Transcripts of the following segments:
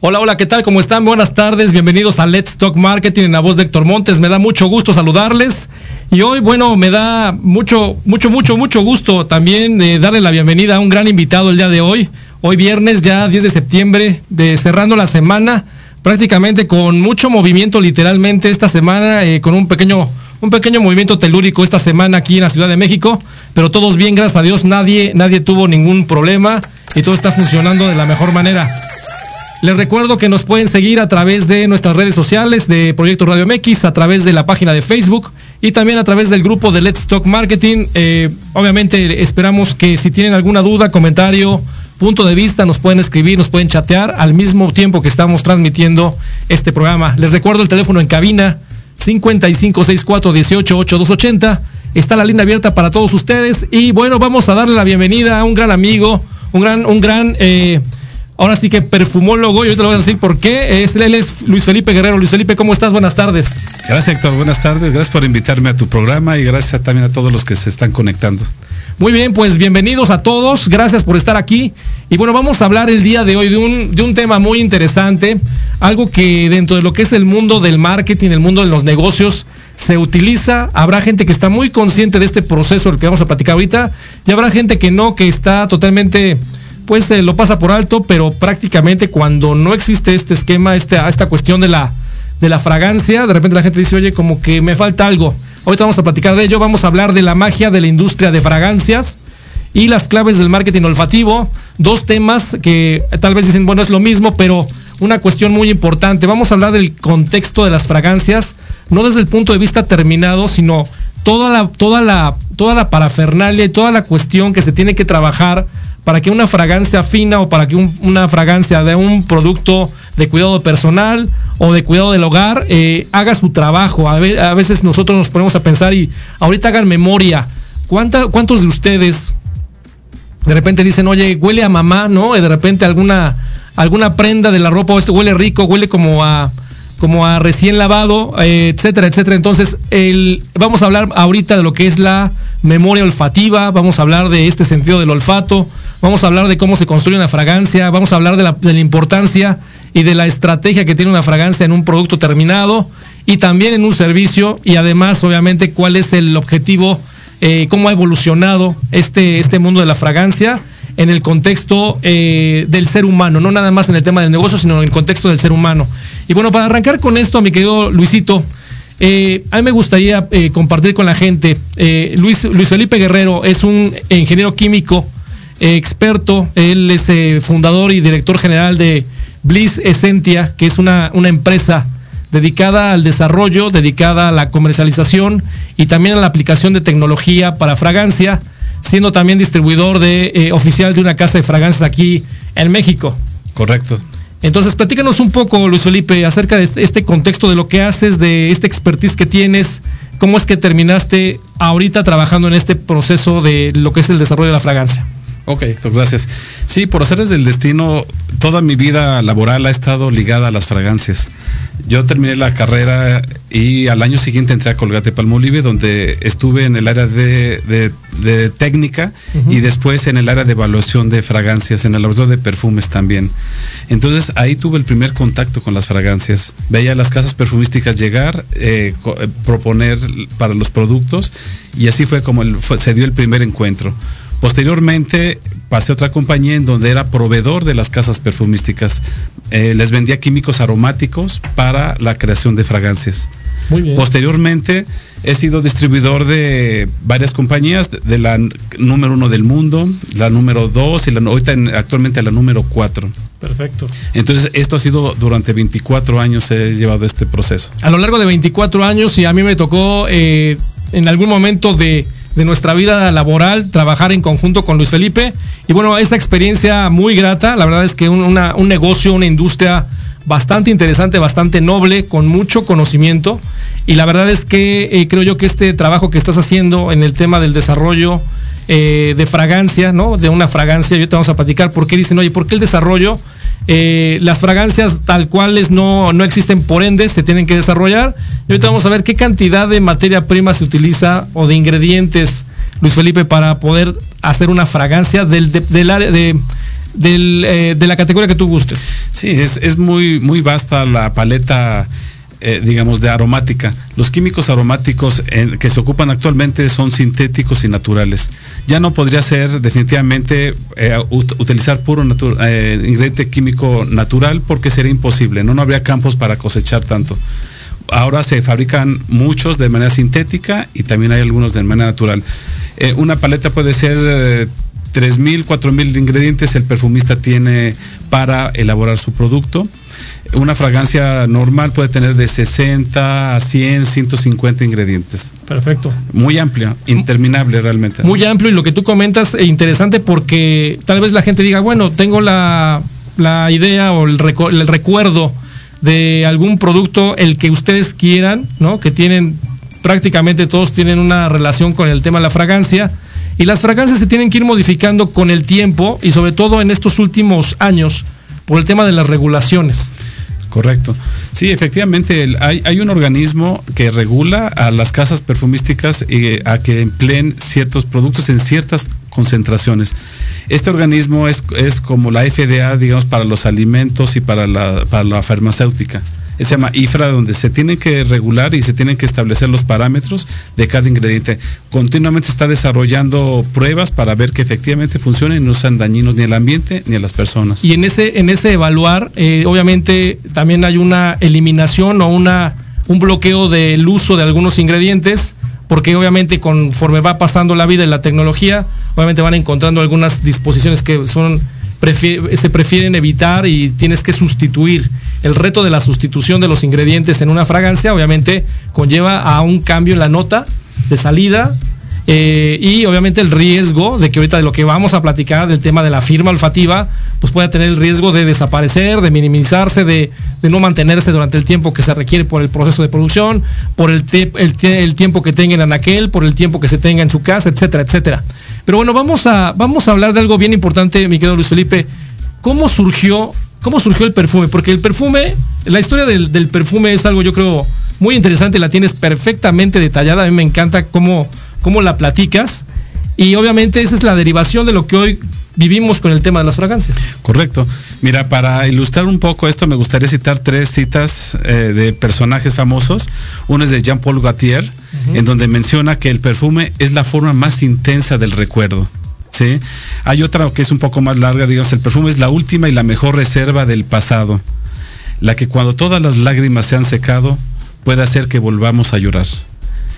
Hola, hola, ¿qué tal? ¿Cómo están? Buenas tardes, bienvenidos a Let's Talk Marketing en la voz de Héctor Montes. Me da mucho gusto saludarles. Y hoy, bueno, me da mucho, mucho, mucho, mucho gusto también eh, darle la bienvenida a un gran invitado el día de hoy. Hoy viernes, ya 10 de septiembre, de cerrando la semana, prácticamente con mucho movimiento literalmente esta semana, eh, con un pequeño, un pequeño movimiento telúrico esta semana aquí en la Ciudad de México, pero todos bien, gracias a Dios, nadie, nadie tuvo ningún problema y todo está funcionando de la mejor manera. Les recuerdo que nos pueden seguir a través de nuestras redes sociales de Proyecto Radio MX, a través de la página de Facebook y también a través del grupo de Let's Talk Marketing. Eh, obviamente esperamos que si tienen alguna duda, comentario, punto de vista, nos pueden escribir, nos pueden chatear al mismo tiempo que estamos transmitiendo este programa. Les recuerdo el teléfono en cabina 5564188280. Está la línea abierta para todos ustedes y bueno, vamos a darle la bienvenida a un gran amigo, un gran, un gran eh, Ahora sí que perfumólogo, y ahorita lo voy a decir por qué. Es, él es Luis Felipe Guerrero. Luis Felipe, ¿cómo estás? Buenas tardes. Gracias, Héctor. Buenas tardes. Gracias por invitarme a tu programa y gracias también a todos los que se están conectando. Muy bien, pues bienvenidos a todos. Gracias por estar aquí. Y bueno, vamos a hablar el día de hoy de un, de un tema muy interesante. Algo que dentro de lo que es el mundo del marketing, el mundo de los negocios, se utiliza. Habrá gente que está muy consciente de este proceso, el que vamos a platicar ahorita. Y habrá gente que no, que está totalmente pues lo pasa por alto, pero prácticamente cuando no existe este esquema, este, esta cuestión de la, de la fragancia, de repente la gente dice, oye, como que me falta algo. Ahorita vamos a platicar de ello, vamos a hablar de la magia de la industria de fragancias y las claves del marketing olfativo, dos temas que tal vez dicen, bueno, es lo mismo, pero una cuestión muy importante. Vamos a hablar del contexto de las fragancias, no desde el punto de vista terminado, sino toda la, toda la, toda la parafernalia y toda la cuestión que se tiene que trabajar para que una fragancia fina o para que una fragancia de un producto de cuidado personal o de cuidado del hogar eh, haga su trabajo. A, veces nosotros nos ponemos a pensar y ahorita hagan memoria. ¿Cuántos de ustedes de repente dicen, oye, huele a mamá, ¿no? Y de repente alguna, alguna prenda de la ropa, o esto huele rico, huele como a como a recién lavado, eh, etcétera, etcétera. Entonces, el, vamos a hablar ahorita de lo que es la memoria olfativa, vamos a hablar de este sentido del olfato, vamos a hablar de cómo se construye una fragancia, vamos a hablar de la, importancia y de la estrategia que tiene una fragancia en un producto terminado y también en un servicio y además obviamente cuál es el objetivo, eh, cómo ha evolucionado este, este mundo de la fragancia en el contexto eh, del ser humano, no nada más en el tema del negocio, sino en el contexto del ser humano. Y bueno, para arrancar con esto, mi querido Luisito, eh, a mí me gustaría compartir con la gente, Luis, Luis Felipe Guerrero es un ingeniero químico, experto, él es eh, fundador y director general de Bliss Essentia, que es una, una, empresa dedicada al desarrollo, dedicada a la comercialización y también a la aplicación de tecnología para fragancia, siendo también distribuidor de, eh, oficial de una casa de fragancias aquí en México. Correcto. Entonces, platícanos un poco, Luis Felipe, acerca de este, este contexto de lo que haces, de este expertise que tienes, cómo es que terminaste ahorita trabajando en este proceso de lo que es el desarrollo de la fragancia. Ok, gracias. Sí, por hacerles del destino, toda mi vida laboral ha estado ligada a las fragancias. Yo terminé la carrera y al año siguiente entré a Colgate Palmolive, donde estuve en el área de, técnica y después en el área de evaluación de fragancias, en el laboratorio de perfumes también. Entonces ahí tuve el primer contacto con las fragancias. Veía las casas perfumísticas llegar, eh, eh, proponer para los productos y así fue como se dio el primer encuentro Posteriormente pasé a otra compañía en donde era proveedor de las casas perfumísticas. Eh, les vendía químicos aromáticos para la creación de fragancias. Muy bien. Posteriormente he sido distribuidor de varias compañías, de la número uno del mundo, la número dos y la, ahorita en- actualmente la número cuatro. Perfecto. Entonces esto ha sido durante 24 años he llevado este proceso. A lo largo de 24 años y a mí me tocó eh, en algún momento de, de nuestra vida laboral trabajar en conjunto con Luis Felipe. Y bueno, esta experiencia muy grata, la verdad es que un, un negocio, una industria bastante interesante, bastante noble, con mucho conocimiento. Y la verdad es que eh, creo yo que este trabajo que estás haciendo en el tema del desarrollo eh, de fragancia, ¿no? De una fragancia, yo te vamos a platicar por qué dicen, oye, ¿por qué el desarrollo? Eh, las fragancias tal cuales no, no existen por ende, se tienen que desarrollar. Y ahorita vamos a ver qué cantidad de materia prima se utiliza o de ingredientes, Luis Felipe, para poder hacer una fragancia del, de, del área de, del, eh, de la categoría que tú gustes. Sí, es, es muy, muy vasta la paleta, eh, digamos, de aromática. Los químicos aromáticos en- que se ocupan actualmente son sintéticos y naturales. Ya no podría ser definitivamente eh, ut- utilizar puro eh, ingrediente químico natural porque sería imposible, ¿no? no habría campos para cosechar tanto. Ahora se fabrican muchos de manera sintética y también hay algunos de manera natural. Eh, una paleta puede ser eh, 3.000, 4.000 ingredientes el perfumista tiene para elaborar su producto. Una fragancia normal puede tener de 60 a 100, 150 ingredientes. Perfecto. Muy amplio, interminable realmente. Muy amplio y lo que tú comentas e interesante porque tal vez la gente diga, bueno, tengo la, la idea o el, recu- el recuerdo de algún producto, el que ustedes quieran, ¿no? Que tienen, prácticamente todos tienen una relación con el tema de la fragancia. Y las fragancias se tienen que ir modificando con el tiempo y sobre todo en estos últimos años por el tema de las regulaciones. Correcto. Sí, efectivamente, hay, hay un organismo que regula a las casas perfumísticas eh, a que empleen ciertos productos en ciertas concentraciones. Este organismo es, es como la FDA, digamos, para los alimentos y para la, para la farmacéutica. Se llama IFRA, donde se tienen que regular y se tienen que establecer los parámetros de cada ingrediente. Continuamente está desarrollando pruebas para ver que efectivamente funcionen y no sean dañinos ni al ambiente ni a las personas. Y en ese, en ese evaluar, eh, obviamente también hay una eliminación o una, un bloqueo del uso de algunos ingredientes, porque obviamente conforme va pasando la vida y la tecnología, obviamente van encontrando algunas disposiciones que son se prefieren evitar y tienes que sustituir. El reto de la sustitución de los ingredientes en una fragancia, obviamente, conlleva a un cambio en la nota de salida eh, y obviamente el riesgo de que ahorita de lo que vamos a platicar del tema de la firma olfativa, pues pueda tener el riesgo de desaparecer, de minimizarse, de, no mantenerse durante el tiempo que se requiere por el proceso de producción, por el, el, tie- el tiempo que tenga en anaquel, por el tiempo que se tenga en su casa, etcétera, etcétera. Pero bueno, vamos a, vamos a hablar de algo bien importante, mi querido Luis Felipe. ¿Cómo surgió, cómo surgió el perfume? Porque el perfume, la historia del, perfume es algo yo creo muy interesante, la tienes perfectamente detallada, a mí me encanta cómo, cómo la platicas. Y obviamente esa es la derivación de lo que hoy vivimos con el tema de las fragancias. Correcto. Mira, para ilustrar un poco esto, me gustaría citar tres citas eh, de personajes famosos. Uno es de Jean-Paul Gaultier, en donde menciona que el perfume es la forma más intensa del recuerdo. ¿sí? Hay otra que es un poco más larga, digamos, el perfume es la última y la mejor reserva del pasado. La que cuando todas las lágrimas se han secado, puede hacer que volvamos a llorar.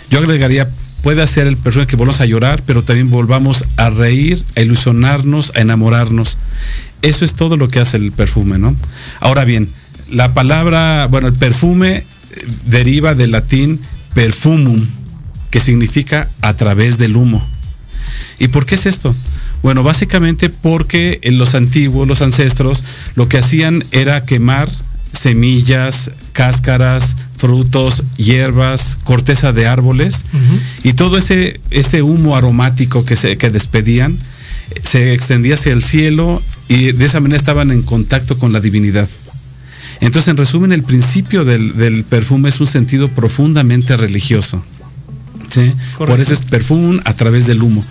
Yo agregaría, puede hacer el perfume que volvamos a llorar, pero también volvamos a reír, a ilusionarnos, a enamorarnos. Eso es todo lo que hace el perfume, ¿no? Ahora bien, la palabra, bueno, el perfume eh, deriva del latín perfumum, que significa a través del humo. ¿Y por qué es esto? Bueno, básicamente porque en los antiguos, los ancestros, lo que hacían era quemar semillas, cáscaras, frutos, hierbas, corteza de árboles y todo ese, ese humo aromático que, se, que despedían se extendía hacia el cielo y de esa manera estaban en contacto con la divinidad. Entonces, en resumen, el principio del, del perfume es un sentido profundamente religioso. ¿sí? Por eso es perfume a través del humo.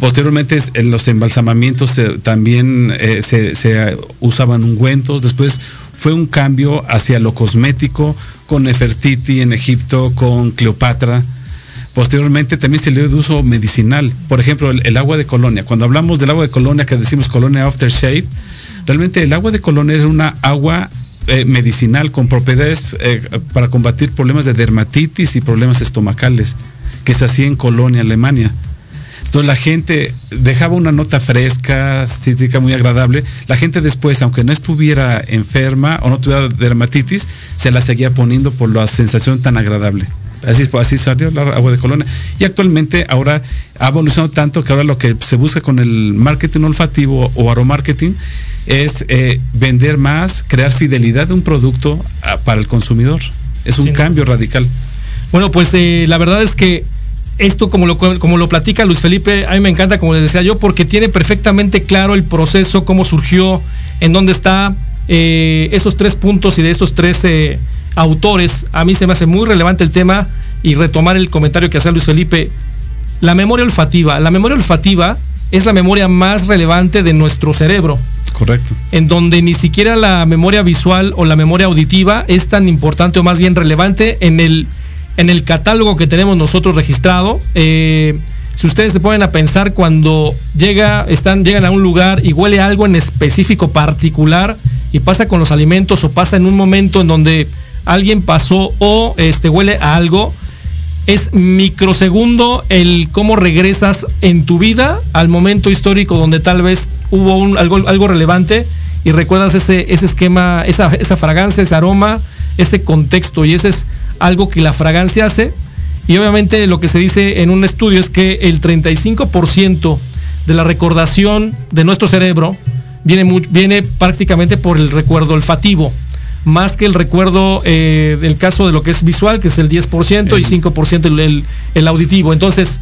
Posteriormente en los embalsamamientos también eh, se, se, usaban ungüentos. Después fue un cambio hacia lo cosmético con Nefertiti en Egipto, con Cleopatra. Posteriormente también se le dio de uso medicinal. Por ejemplo, el, agua de colonia. Cuando hablamos del agua de colonia, que decimos colonia aftershave, realmente el agua de colonia es una agua eh, medicinal con propiedades eh, para combatir problemas de dermatitis y problemas estomacales, que se hacía en Colonia, Alemania. Entonces la gente dejaba una nota fresca, cítrica, muy agradable. La gente después, aunque no estuviera enferma o no tuviera dermatitis, se la seguía poniendo por la sensación tan agradable. Así, así salió la agua de colonia. Y actualmente ahora ha evolucionado tanto que ahora lo que se busca con el marketing olfativo o aromarketing es eh, vender más, crear fidelidad de un producto a, para el consumidor. Es un sí, cambio radical. Bueno, pues eh, la verdad es que esto, como lo, como lo platica Luis Felipe, a mí me encanta, como les decía yo, porque tiene perfectamente claro el proceso, cómo surgió, en dónde está, eh, esos tres puntos y de estos tres eh, autores. A mí se me hace muy relevante el tema y retomar el comentario que hacía Luis Felipe. La memoria olfativa. La memoria olfativa es la memoria más relevante de nuestro cerebro. Correcto. En donde ni siquiera la memoria visual o la memoria auditiva es tan importante o más bien relevante en el, en el catálogo que tenemos nosotros registrado. Eh, si ustedes se ponen a pensar cuando llega, están, llegan a un lugar y huele algo en específico particular y pasa con los alimentos o pasa en un momento en donde alguien pasó o este, huele a algo, es microsegundo el cómo regresas en tu vida al momento histórico donde tal vez hubo algo, algo relevante y recuerdas ese, ese esquema, esa, esa fragancia, ese aroma, ese contexto y ese es algo que la fragancia hace. Y obviamente lo que se dice en un estudio es que el 35% de la recordación de nuestro cerebro viene, muy, viene prácticamente por el recuerdo olfativo más que el recuerdo eh, del caso de lo que es visual, que es el 10% y 5% el, el, el, auditivo. Entonces,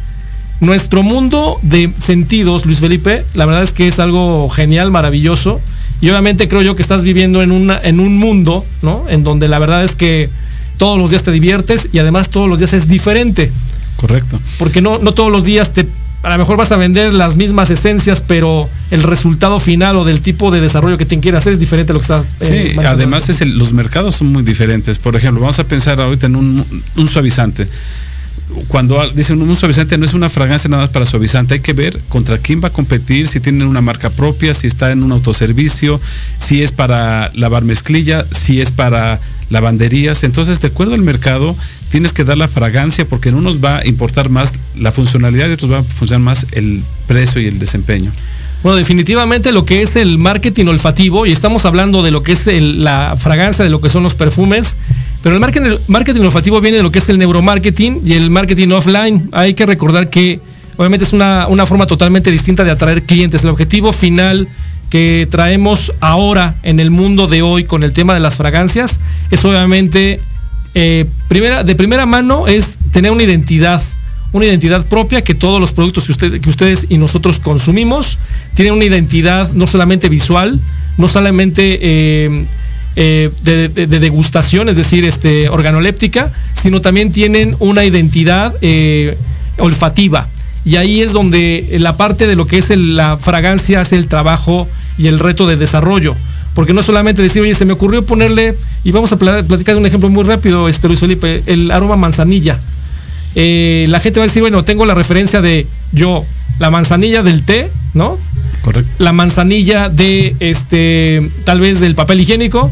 nuestro mundo de sentidos, Luis Felipe, la verdad es que es algo genial, maravilloso. Y obviamente creo yo que estás viviendo en, una, en un mundo, ¿no? En donde la verdad es que todos los días te diviertes y además todos los días es diferente. Correcto. Porque no, no todos los días te a lo mejor vas a vender las mismas esencias, pero el resultado final o del tipo de desarrollo que te quieras hacer es diferente a lo que estás. Eh, sí, además es el, los mercados son muy diferentes. Por ejemplo, vamos a pensar ahorita en un, un suavizante. Cuando dicen un suavizante no es una fragancia nada más para suavizante, hay que ver contra quién va a competir, si tienen una marca propia, si está en un autoservicio, si es para lavar mezclilla, si es para lavanderías. Entonces, de acuerdo al mercado, tienes que dar la fragancia porque en unos va a importar más la funcionalidad y otros va a funcionar más el precio y el desempeño. Bueno, definitivamente lo que es el marketing olfativo, y estamos hablando de lo que es el, la fragancia, de lo que son los perfumes, pero el marketing, marketing olfativo viene de lo que es el neuromarketing y el marketing offline. Hay que recordar que obviamente es una, una forma totalmente distinta de atraer clientes. El objetivo final que traemos ahora en el mundo de hoy con el tema de las fragancias es obviamente eh, primera, de primera mano es tener una identidad, una identidad propia que todos los productos que, usted, que ustedes y nosotros consumimos tienen una identidad no solamente visual, no solamente eh, eh, de, de, de, degustación, es decir, este, organoléptica, sino también tienen una identidad olfativa. Y ahí es donde la parte de lo que es la fragancia hace el trabajo y el reto de desarrollo porque no solamente decir, oye, se me ocurrió ponerle, y vamos a platicar de un ejemplo muy rápido, este Luis Felipe, el aroma manzanilla. Eh, la gente va a decir, bueno, tengo la referencia de yo, la manzanilla del té, ¿no? Correcto. La manzanilla de este, tal vez del papel higiénico,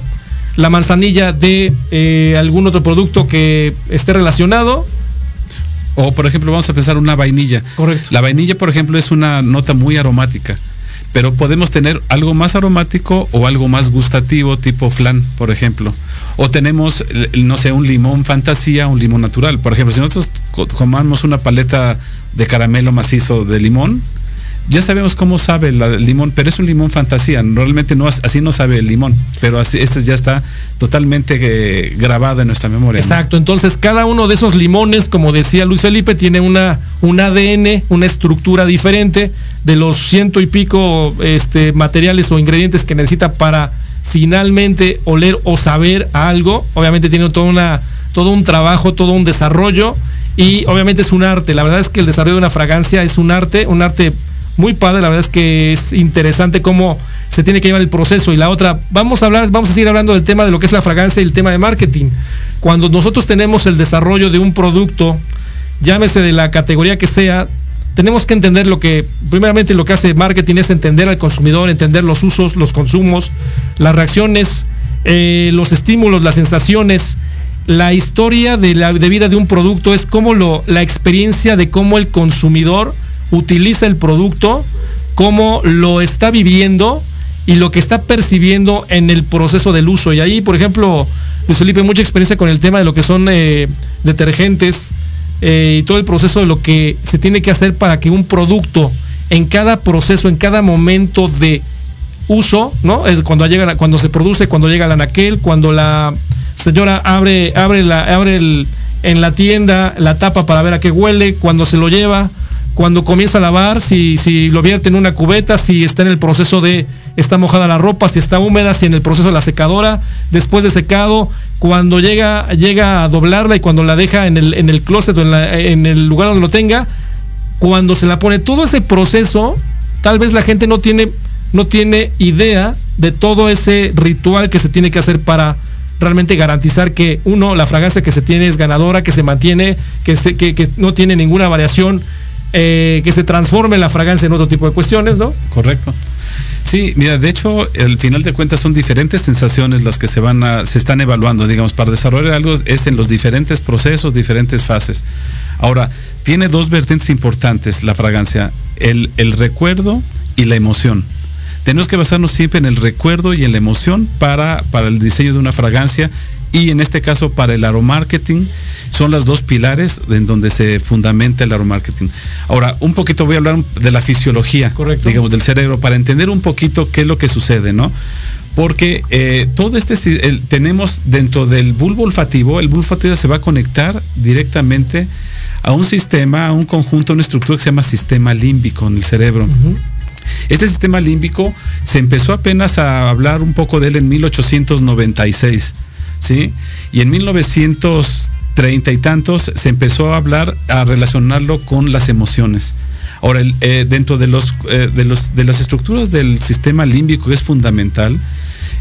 la manzanilla de eh, algún otro producto que esté relacionado. O por ejemplo, vamos a pensar una vainilla. Correcto. La vainilla, por ejemplo, es una nota muy aromática pero podemos tener algo más aromático o algo más gustativo, tipo flan, por ejemplo. O tenemos, no sé, un limón fantasía, un limón natural. Por ejemplo, si nosotros comamos una paleta de caramelo macizo de limón, ya sabemos cómo sabe el limón, pero es un limón fantasía. Realmente no así no sabe el limón, pero así este ya está totalmente eh, grabado en nuestra memoria. Exacto. Entonces cada uno de esos limones, como decía Luis Felipe, tiene una un ADN, una estructura diferente de los ciento y pico este, materiales o ingredientes que necesita para finalmente oler o saber algo. Obviamente tiene una, todo un trabajo, todo un desarrollo y obviamente es un arte. La verdad es que el desarrollo de una fragancia es un arte, un arte muy padre. La verdad es que es interesante cómo se tiene que llevar el proceso. Y la otra, vamos a hablar, vamos a seguir hablando del tema de lo que es la fragancia y el tema de marketing. Cuando nosotros tenemos el desarrollo de un producto llámese de la categoría que sea, tenemos que entender lo que, primeramente lo que hace marketing es entender al consumidor, entender los usos, los consumos, las reacciones, eh, los estímulos, las sensaciones. La historia de la de vida de un producto es como lo, la experiencia de cómo el consumidor utiliza el producto, cómo lo está viviendo y lo que está percibiendo en el proceso del uso. Y ahí, por ejemplo, Luis Felipe, mucha experiencia con el tema de lo que son eh, detergentes eh, y todo el proceso de lo que se tiene que hacer para que un producto en cada proceso, en cada momento de uso, ¿no? Es cuando llega, cuando se produce, cuando llega la anaquel, cuando la señora abre, abre la, abre el, en la tienda la tapa para ver a qué huele, cuando se lo lleva, cuando comienza a lavar, si, si lo vierte en una cubeta, si está en el proceso de está mojada la ropa, si está húmeda, si en el proceso de la secadora, después de secado, cuando llega, llega a doblarla y cuando la deja en el, en el closet o en, en el lugar donde lo tenga, cuando se la pone, todo ese proceso, tal vez la gente no tiene, no tiene idea de todo ese ritual que se tiene que hacer para realmente garantizar que uno, la fragancia que se tiene es ganadora, que se mantiene, que, se, que, que no tiene ninguna variación, eh, que se transforme la fragancia en otro tipo de cuestiones, ¿no? Correcto. Sí, mira, de hecho, al final de cuentas son diferentes sensaciones las que se van a, se están evaluando, digamos, para desarrollar algo es en los diferentes procesos, diferentes fases. Ahora, tiene dos vertientes importantes la fragancia, el, recuerdo y la emoción. Tenemos que basarnos siempre en el recuerdo y en la emoción para, para el diseño de una fragancia y en este caso para el aromarketing son las dos pilares en donde se fundamenta el aromarketing. Ahora, un poquito voy a hablar de la fisiología, Correcto. digamos, del cerebro, para entender un poquito qué es lo que sucede, ¿no? Porque eh, todo este el, tenemos dentro del bulbo olfativo, el bulbo olfativo se va a conectar directamente a un sistema, a un conjunto, a una estructura que se llama sistema límbico en el cerebro. Uh -huh. Este sistema límbico se empezó apenas a hablar un poco de él en 1896, ¿sí? Y en 1930 y tantos se empezó a hablar, a relacionarlo con las emociones. Ahora, eh, dentro de, los, eh, de, los, de las estructuras del sistema límbico que es fundamental,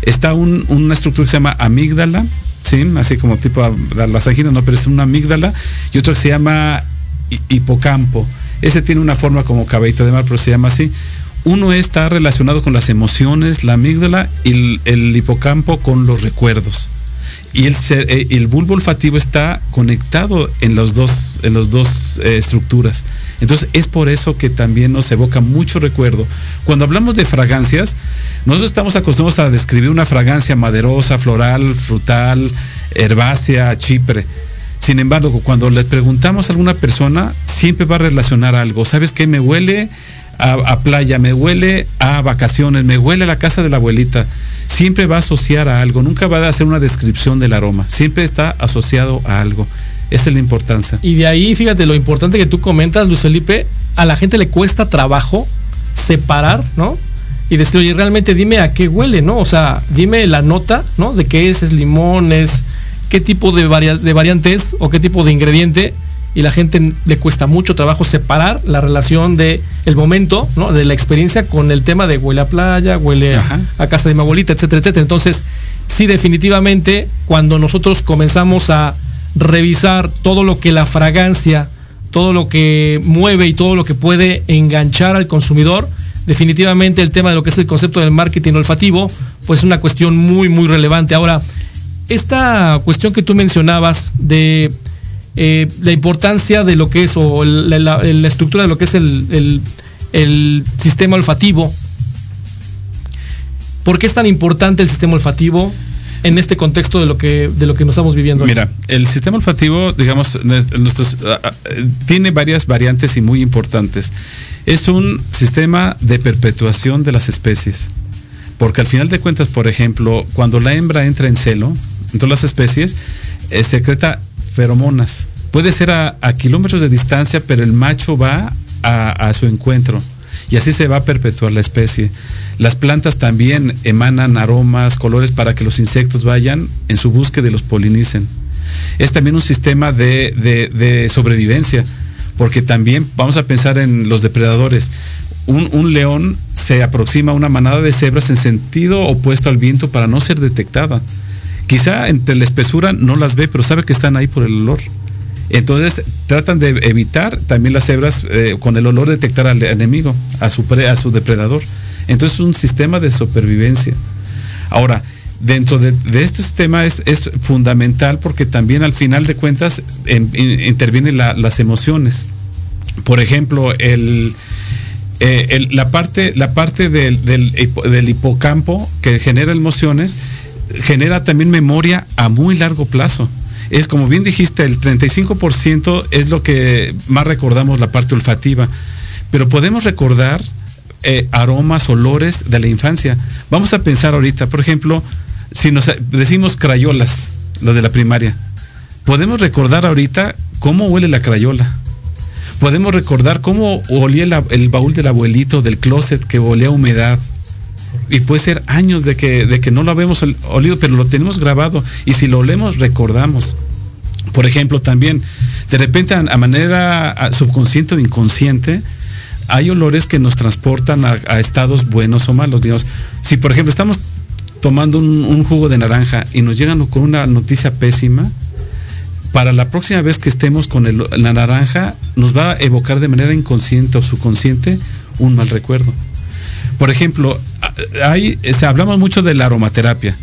está un, una estructura que se llama amígdala, ¿sí? así como tipo las anginas, no, pero es una amígdala, y otro que se llama hipocampo. Ese tiene una forma como cabellito de mar, pero se llama así. Uno está relacionado con las emociones, la amígdala, y el hipocampo con los recuerdos. Y el, el, bulbo olfativo está conectado en los dos, en los dos eh, estructuras. Entonces es por eso que también nos evoca mucho recuerdo. Cuando hablamos de fragancias, nosotros estamos acostumbrados a describir una fragancia maderosa, floral, frutal, herbácea, chipre. Sin embargo, cuando le preguntamos a alguna persona, siempre va a relacionar algo. ¿Sabes qué? Me huele a, playa, me huele a vacaciones, me huele a la casa de la abuelita. Siempre va a asociar a algo, nunca va a hacer una descripción del aroma, siempre está asociado a algo. Esa es la importancia. Y de ahí, fíjate, lo importante que tú comentas, Luis Felipe, a la gente le cuesta trabajo separar, ¿no? Y decir, oye, realmente dime a qué huele, ¿no? O sea, dime la nota, ¿no? De qué es, es limón, es qué tipo de, varia de o qué tipo de ingrediente. Y la gente le cuesta mucho trabajo separar la relación de el momento, ¿no? De la experiencia con el tema de huele a playa, huele a, a casa de mi abuelita, etcétera, etcétera. Entonces, sí, definitivamente, cuando nosotros comenzamos a revisar todo lo que la fragancia, todo lo que mueve y todo lo que puede enganchar al consumidor, definitivamente el tema de lo que es el concepto del marketing olfativo, pues es una cuestión muy, muy relevante. Ahora, esta cuestión que tú mencionabas de eh, la importancia de lo que es, o la, estructura de lo que es el, el, sistema olfativo, ¿por qué es tan importante el sistema olfativo? en este contexto de lo que de lo que nos estamos viviendo. Mira, el sistema olfativo, digamos, nuestros, tiene varias variantes y muy importantes. Es un sistema de perpetuación de las especies, porque al final de cuentas, por ejemplo, cuando la hembra entra en celo, en todas las especies, eh, secreta feromonas. Puede ser a, kilómetros de distancia, pero el macho va a, su encuentro y así se va a perpetuar la especie. Las plantas también emanan aromas, colores para que los insectos vayan en su búsqueda y los polinicen. Es también un sistema de, sobrevivencia, porque también vamos a pensar en los depredadores. Un, león se aproxima a una manada de cebras en sentido opuesto al viento para no ser detectada. Quizá entre la espesura no las ve, pero sabe que están ahí por el olor. Entonces tratan de evitar también las cebras eh, con el olor detectar al enemigo, a su, a su depredador. Entonces es un sistema de supervivencia. Ahora, dentro de, este sistema es, fundamental porque también al final de cuentas intervienen las emociones. Por ejemplo, eh, la parte, del, hipocampo que genera emociones genera también memoria a muy largo plazo. Es como bien dijiste, el 35% es lo que más recordamos la parte olfativa, pero podemos recordar eh, aromas, olores de la infancia. Vamos a pensar ahorita, por ejemplo, si nos decimos crayolas, lo de la primaria, podemos recordar ahorita cómo huele la crayola. Podemos recordar cómo olía el, baúl del abuelito, del closet, que olía a humedad. Y puede ser años de que, de que no lo habíamos olido, pero lo tenemos grabado. Y si lo olemos, recordamos. Por ejemplo, también, de repente a, manera subconsciente o inconsciente, hay olores que nos transportan a, estados buenos o malos. Digamos, si por ejemplo estamos tomando un, jugo de naranja y nos llegan con una noticia pésima, para la próxima vez que estemos con la naranja, nos va a evocar de manera inconsciente o subconsciente un mal recuerdo. Por ejemplo, hay, se, hablamos mucho de la aromaterapia.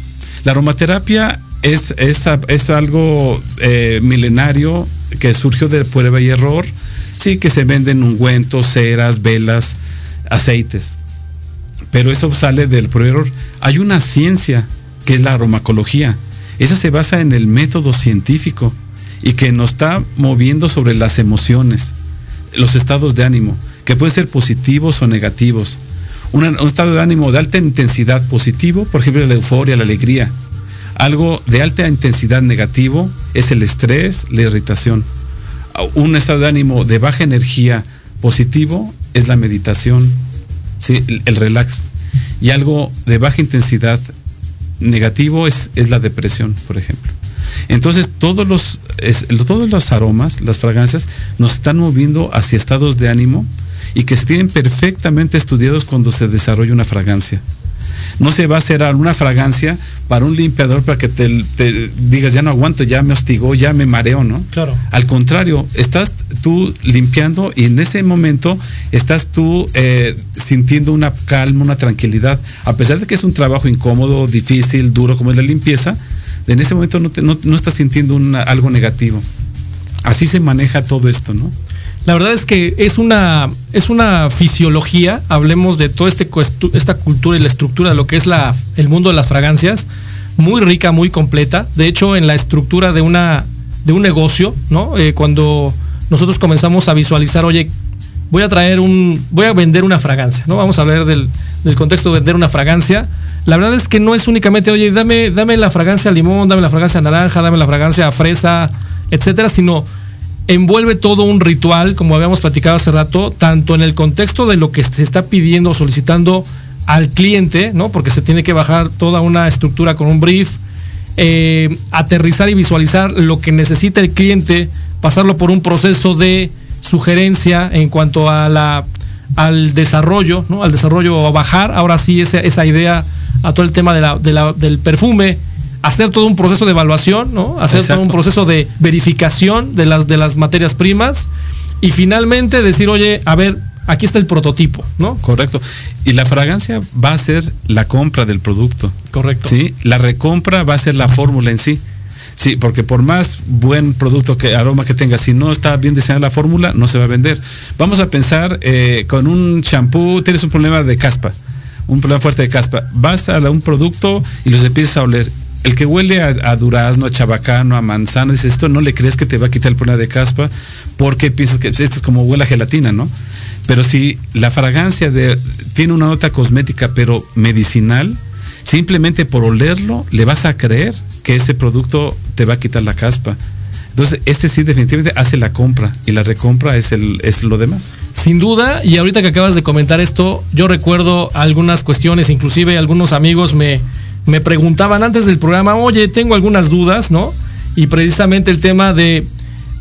La aromaterapia es, es, algo eh, milenario que surgió de prueba y error. Sí que se venden ungüentos, ceras, velas, aceites pero eso sale del prueba. Hay una ciencia que es la aromacología. Esa se basa en el método científico y que nos está moviendo sobre las emociones, los estados de ánimo, que pueden ser positivos o negativos. Un estado de ánimo de alta intensidad positivo, por ejemplo, la euforia, la alegría. Algo de alta intensidad negativo es el estrés, la irritación. Un estado de ánimo de baja energía positivo es la meditación, ¿sí? el relax. Y algo de baja intensidad negativo es, es la depresión, por ejemplo. Entonces, todos los, todos los aromas, las fragancias, nos están moviendo hacia estados de ánimo y que se tienen perfectamente estudiados cuando se desarrolla una fragancia no se va a hacer una fragancia para un limpiador para que te, digas, ya no aguanto, ya me hostigó, ya me mareo, ¿no? Claro. Al contrario, estás tú limpiando y en ese momento estás tú eh, sintiendo una calma, una tranquilidad. A pesar de que es un trabajo incómodo, difícil, duro como es la limpieza, en ese momento no, no, estás sintiendo algo negativo. Así se maneja todo esto, ¿no? La verdad es que es una, es una fisiología, hablemos de toda este, esta cultura y la estructura de lo que es la, el mundo de las fragancias, muy rica, muy completa. De hecho, en la estructura de, una, de un negocio, ¿no? Eh, cuando nosotros comenzamos a visualizar, oye, voy a traer un, voy a vender una fragancia, ¿no? Vamos a hablar del, del contexto de vender una fragancia. La verdad es que no es únicamente, oye, dame, dame la fragancia limón, dame la fragancia naranja, dame la fragancia fresa, etcétera, sino envuelve todo un ritual, como habíamos platicado hace rato, tanto en el contexto de lo que se está pidiendo o solicitando al cliente, ¿no? Porque se tiene que bajar toda una estructura con un brief, eh, aterrizar y visualizar lo que necesita el cliente, pasarlo por un proceso de sugerencia en cuanto a la, al desarrollo, ¿no? Al desarrollo a bajar, ahora sí esa, esa idea a todo el tema del perfume, hacer todo un proceso de evaluación, ¿no? Hacer todo un proceso de verificación de las, de las materias primas y finalmente decir, oye, a ver, aquí está el prototipo, ¿no? Correcto. Y la fragancia va a ser la compra del producto. Correcto. Sí, la recompra va a ser la fórmula en sí. Sí, porque por más buen producto que aroma que tenga, si no está bien diseñada la fórmula, no se va a vender. Vamos a pensar eh, con un champú, tienes un problema de caspa, un problema fuerte de caspa. Vas a un producto y los empiezas a oler el que huele a, durazno, a chabacano, a manzana, dices, esto no le crees que te va a quitar el problema de caspa porque piensas que esto es como huele a gelatina, ¿no? Pero si la fragancia tiene una nota cosmética pero medicinal, simplemente por olerlo le vas a creer que ese producto te va a quitar la caspa. Entonces, este sí definitivamente hace la compra y la recompra es, el, es lo demás. Sin duda, y ahorita que acabas de comentar esto, yo recuerdo algunas cuestiones, inclusive algunos amigos me, me preguntaban antes del programa, oye, tengo algunas dudas, ¿no? Y precisamente el tema de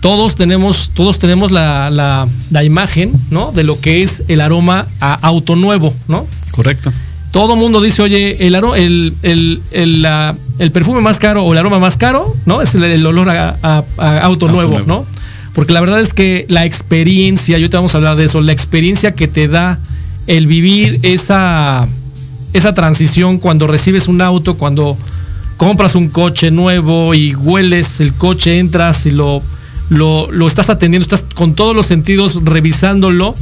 todos tenemos, todos tenemos la, imagen, ¿no? De lo que es el aroma a auto nuevo, ¿no? Correcto. Todo mundo dice, oye, el, el, el, el, perfume más caro o el aroma más caro, ¿no? Es el, olor a, auto, nuevo, ¿no? Porque la verdad es que la experiencia, yo te vamos a hablar de eso, la experiencia que te da el vivir esa, esa transición cuando recibes un auto, cuando compras un coche nuevo y hueles el coche, entras y lo, lo, lo estás atendiendo, estás con todos los sentidos revisándolo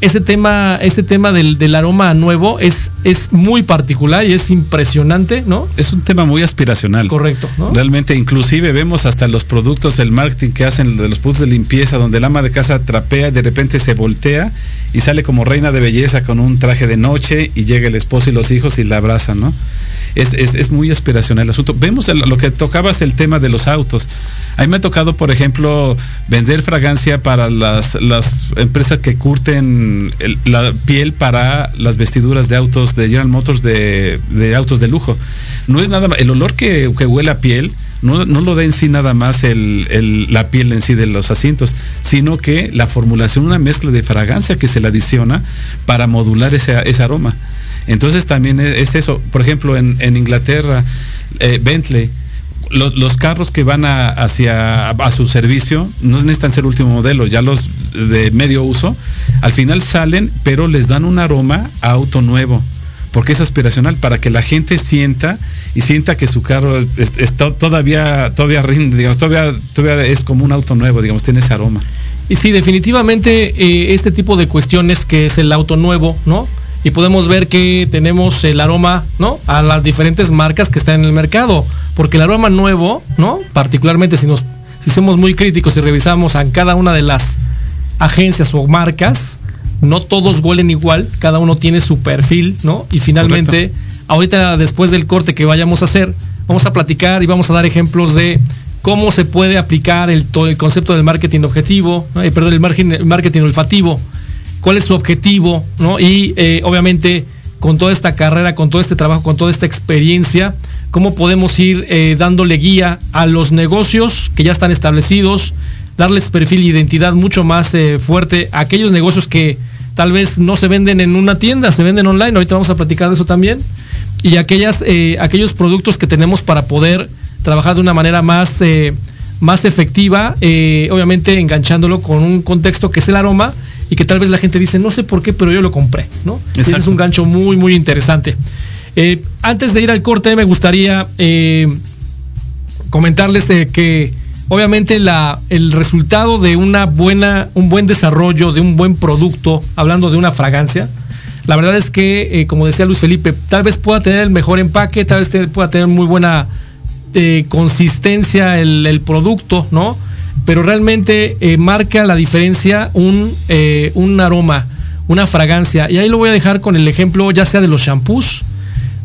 ese tema, ese tema del, del, aroma nuevo es, es muy particular y es impresionante, ¿no? Es un tema muy aspiracional. Correcto. ¿no? Realmente, inclusive vemos hasta los productos, el marketing que hacen de los productos de limpieza, donde el ama de casa trapea y de repente se voltea y sale como reina de belleza con un traje de noche y llega el esposo y los hijos y la abrazan, ¿no? Es, es, es muy aspiracional el asunto. Vemos el, lo que tocabas el tema de los autos. A mí me ha tocado, por ejemplo, vender fragancia para las, las empresas que curten la piel para las vestiduras de autos de General Motors de, de autos de lujo. No es nada el olor que, que huele a piel no, no, lo da en sí nada más el, el, la piel en sí de los asientos, sino que la formulación, una mezcla de fragancia que se le adiciona para modular ese, ese aroma. Entonces también es, es, eso. Por ejemplo, en, en Inglaterra, eh, Bentley, los, los, carros que van a, hacia a su servicio no necesitan ser último modelo, ya los de medio uso, al final salen, pero les dan un aroma a auto nuevo, porque es aspiracional, para que la gente sienta y sienta que su carro está todavía, todavía rinde, digamos, todavía, todavía es como un auto nuevo, digamos, tiene ese aroma. Y sí, definitivamente eh, este tipo de cuestiones que es el auto nuevo, ¿no? Y podemos ver que tenemos el aroma, ¿no? A las diferentes marcas que están en el mercado. Porque el aroma nuevo, ¿no? Particularmente si nos, si somos muy críticos y revisamos a cada una de las agencias o marcas, no todos huelen igual, cada uno tiene su perfil, ¿no? Y finalmente, Correcto. ahorita después del corte que vayamos a hacer, vamos a platicar y vamos a dar ejemplos de cómo se puede aplicar el, el concepto del marketing objetivo, eh, perdón, el marketing, el marketing olfativo, cuál es su objetivo, ¿no? Y eh, obviamente con toda esta carrera, con todo este trabajo, con toda esta experiencia, cómo podemos ir eh, dándole guía a los negocios que ya están establecidos, darles perfil e identidad mucho más eh, fuerte a aquellos negocios que tal vez no se venden en una tienda, se venden online, ahorita vamos a platicar de eso también, y aquellas, eh, aquellos productos que tenemos para poder trabajar de una manera más, eh, más efectiva, obviamente enganchándolo con un contexto que es el aroma y que tal vez la gente dice, no sé por qué, pero yo lo compré, ¿no? Ese es un gancho muy, muy interesante. Eh, antes de ir al corte, me gustaría eh, comentarles eh, que obviamente la, el resultado de una buena, un buen desarrollo, de un buen producto, hablando de una fragancia, la verdad es que, como decía Luis Felipe, tal vez pueda tener el mejor empaque, tal vez pueda tener muy buena consistencia el, producto, ¿no? Pero realmente marca la diferencia un, un aroma, una fragancia. Y ahí lo voy a dejar con el ejemplo ya sea de los shampoos,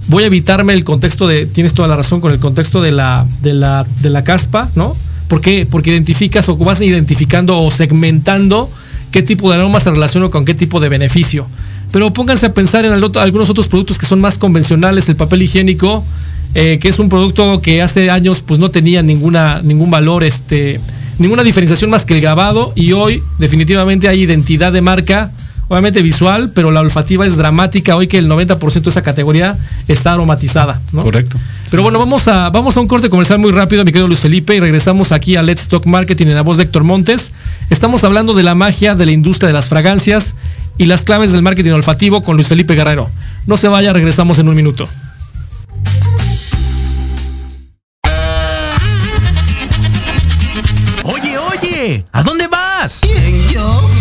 voy a evitarme el contexto de, tienes toda la razón, con el contexto de la, de la, de la caspa, ¿no? ¿Por qué? Porque identificas o vas identificando o segmentando qué tipo de aroma se relaciona con qué tipo de beneficio. Pero pónganse a pensar en algunos otros productos que son más convencionales, el papel higiénico, eh, que es un producto que hace años pues no tenía ninguna, ningún valor, este, ninguna diferenciación más que el grabado y hoy definitivamente hay identidad de marca obviamente visual, pero la olfativa es dramática hoy que el 90% de esa categoría está aromatizada. ¿no? Correcto. Pero bueno, vamos a, vamos a un corte comercial muy rápido, mi querido Luis Felipe, y regresamos aquí a Let's Talk Marketing en la voz de Héctor Montes. Estamos hablando de la magia de la industria de las fragancias y las claves del marketing olfativo con Luis Felipe Guerrero. No se vaya, regresamos en un minuto. Oye, oye, ¿a dónde vas? ¿Quién, yo?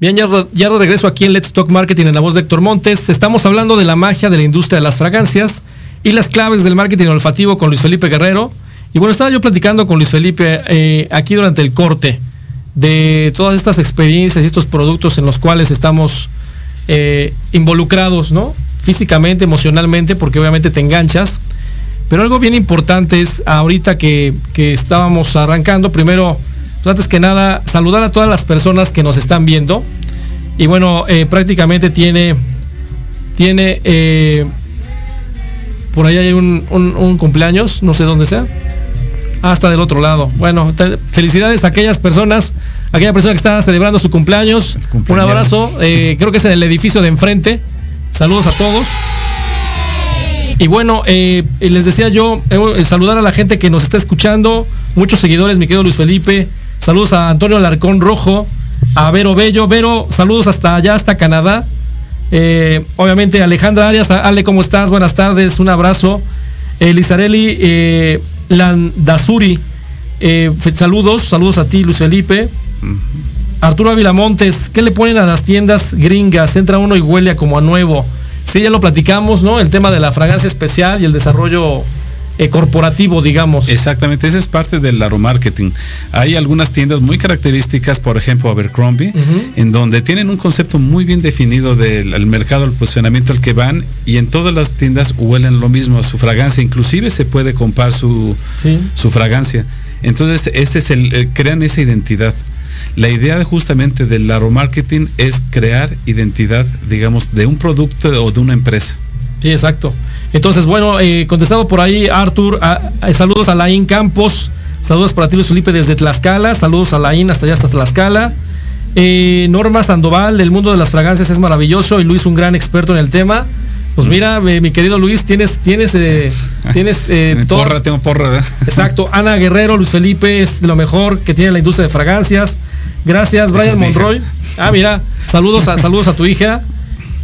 Bien, ya, de regreso aquí en Let's Talk Marketing en la voz de Héctor Montes. Estamos hablando de la magia de la industria de las fragancias y las claves del marketing olfativo con Luis Felipe Guerrero. Y bueno, estaba yo platicando con Luis Felipe eh, aquí durante el corte de todas estas experiencias y estos productos en los cuales estamos eh, involucrados, ¿no? Físicamente, emocionalmente, porque obviamente te enganchas. Pero algo bien importante es ahorita que, estábamos arrancando, primero, antes que nada, saludar a todas las personas que nos están viendo. Y bueno, eh, prácticamente tiene, tiene, eh, por ahí hay un, un- un cumpleaños, no sé dónde sea. Hasta del otro lado. Bueno, felicidades a aquellas personas, aquella persona que está celebrando su cumpleaños. Un abrazo, eh, creo que es en el edificio de enfrente. Saludos a todos. Y bueno, les decía yo, saludar a la gente que nos está escuchando, muchos seguidores, mi querido Luis Felipe, saludos a Antonio Alarcón Rojo, a Vero Bello, Vero, saludos hasta allá, hasta Canadá. Eh, obviamente Alejandra Arias, Ale, ¿cómo estás? Buenas tardes, un abrazo. Eh, Lizarelli eh, Landazuri, eh, saludos, saludos a ti, Luis Felipe. Arturo Ávila Montes, ¿qué le ponen a las tiendas gringas? Entra uno y huele como a nuevo. Sí, ya lo platicamos, ¿no? El tema de la fragancia especial y el desarrollo eh, corporativo, digamos. Exactamente, esa es parte del aromarketing. Hay algunas tiendas muy características, por ejemplo Abercrombie, en donde tienen un concepto muy bien definido del el mercado, el posicionamiento al que van, y en todas las tiendas huelen lo mismo, su fragancia, inclusive se puede comprar su, Sí. su fragancia. Entonces, este es el, eh, crean esa identidad. La idea de justamente del aromarketing es crear identidad, digamos, de un producto o de una empresa. Sí, exacto. Entonces, bueno, eh, contestado por ahí, Artur, a- a- saludos a Laín Campos, saludos para ti, Luis Felipe, desde Tlaxcala, saludos a Laín hasta allá, hasta Tlaxcala. Eh, Norma Sandoval, el mundo de las fragancias es maravilloso y Luis, un gran experto en el tema. Pues mira, eh, mi querido Luis, tienes, tienes, eh, tienes eh, todo- porra, tengo porra, ¿verdad? Exacto, Ana Guerrero, Luis Felipe es lo mejor que tiene la industria de fragancias. Gracias, Brian. Monroy. Ah, mira, saludos a, saludos a tu hija.